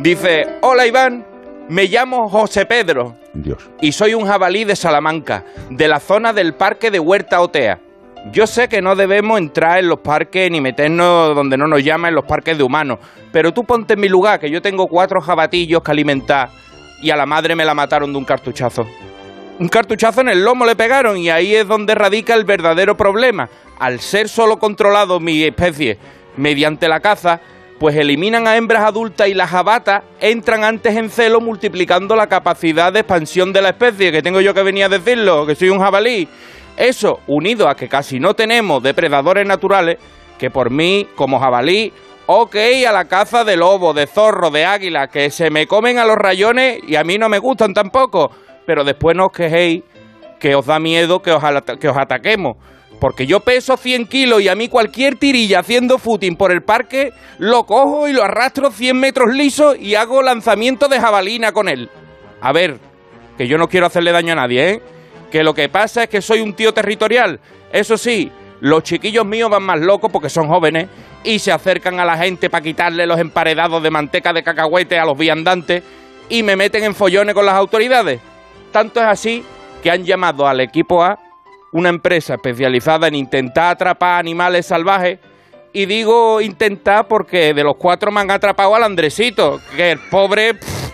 Dice, hola Iván, me llamo José Pedro Dios. y soy un jabalí de Salamanca, de la zona del parque de Huerta Otea. Yo sé que no debemos entrar en los parques ni meternos donde no nos llaman en los parques de humanos, pero tú ponte en mi lugar, que yo tengo cuatro jabatillos que alimentar y a la madre me la mataron de un cartuchazo. Un cartuchazo en el lomo le pegaron y ahí es donde radica el verdadero problema. Al ser solo controlado mi especie mediante la caza, pues eliminan a hembras adultas y las jabatas entran antes en celo multiplicando la capacidad de expansión de la especie, que tengo yo que venir a decirlo, que soy un jabalí. Eso, unido a que casi no tenemos depredadores naturales, que por mí, como jabalí, ok a la caza de lobo, de zorro, de águila, que se me comen a los rayones y a mí no me gustan tampoco, pero después no quejéis que os da miedo que os, que os ataquemos. Porque yo peso 100 kilos y a mí cualquier tirilla haciendo footing por el parque lo cojo y lo arrastro 100 metros liso y hago lanzamiento de jabalina con él. A ver, que yo no quiero hacerle daño a nadie, ¿eh? Que lo que pasa es que soy un tío territorial. Eso sí, los chiquillos míos van más locos porque son jóvenes y se acercan a la gente para quitarle los emparedados de manteca de cacahuete a los viandantes y me meten en follones con las autoridades. Tanto es así que han llamado al equipo A una empresa especializada en intentar atrapar animales salvajes. Y digo intentar porque de los cuatro me han atrapado al Andresito, que el pobre, pff,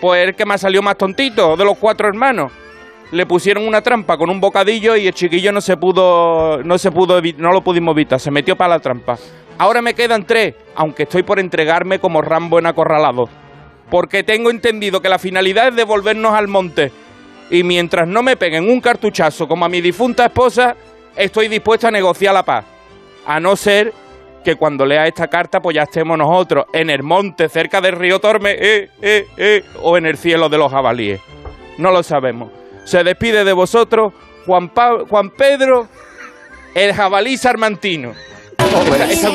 pues el que me ha salido más tontito de los cuatro hermanos. Le pusieron una trampa con un bocadillo y el chiquillo no se pudo, no se pudo, no lo pudimos evitar, se metió para la trampa. Ahora me quedan tres, aunque estoy por entregarme como Rambo en acorralado. Porque tengo entendido que la finalidad es devolvernos al monte. Y mientras no me peguen un cartuchazo como a mi difunta esposa, estoy dispuesto a negociar la paz. A no ser que cuando lea esta carta, pues ya estemos nosotros en el monte, cerca del río Torme, eh, eh, eh, o en el cielo de los jabalíes. No lo sabemos. Se despide de vosotros Juan, Pedro, el jabalí sarmantino.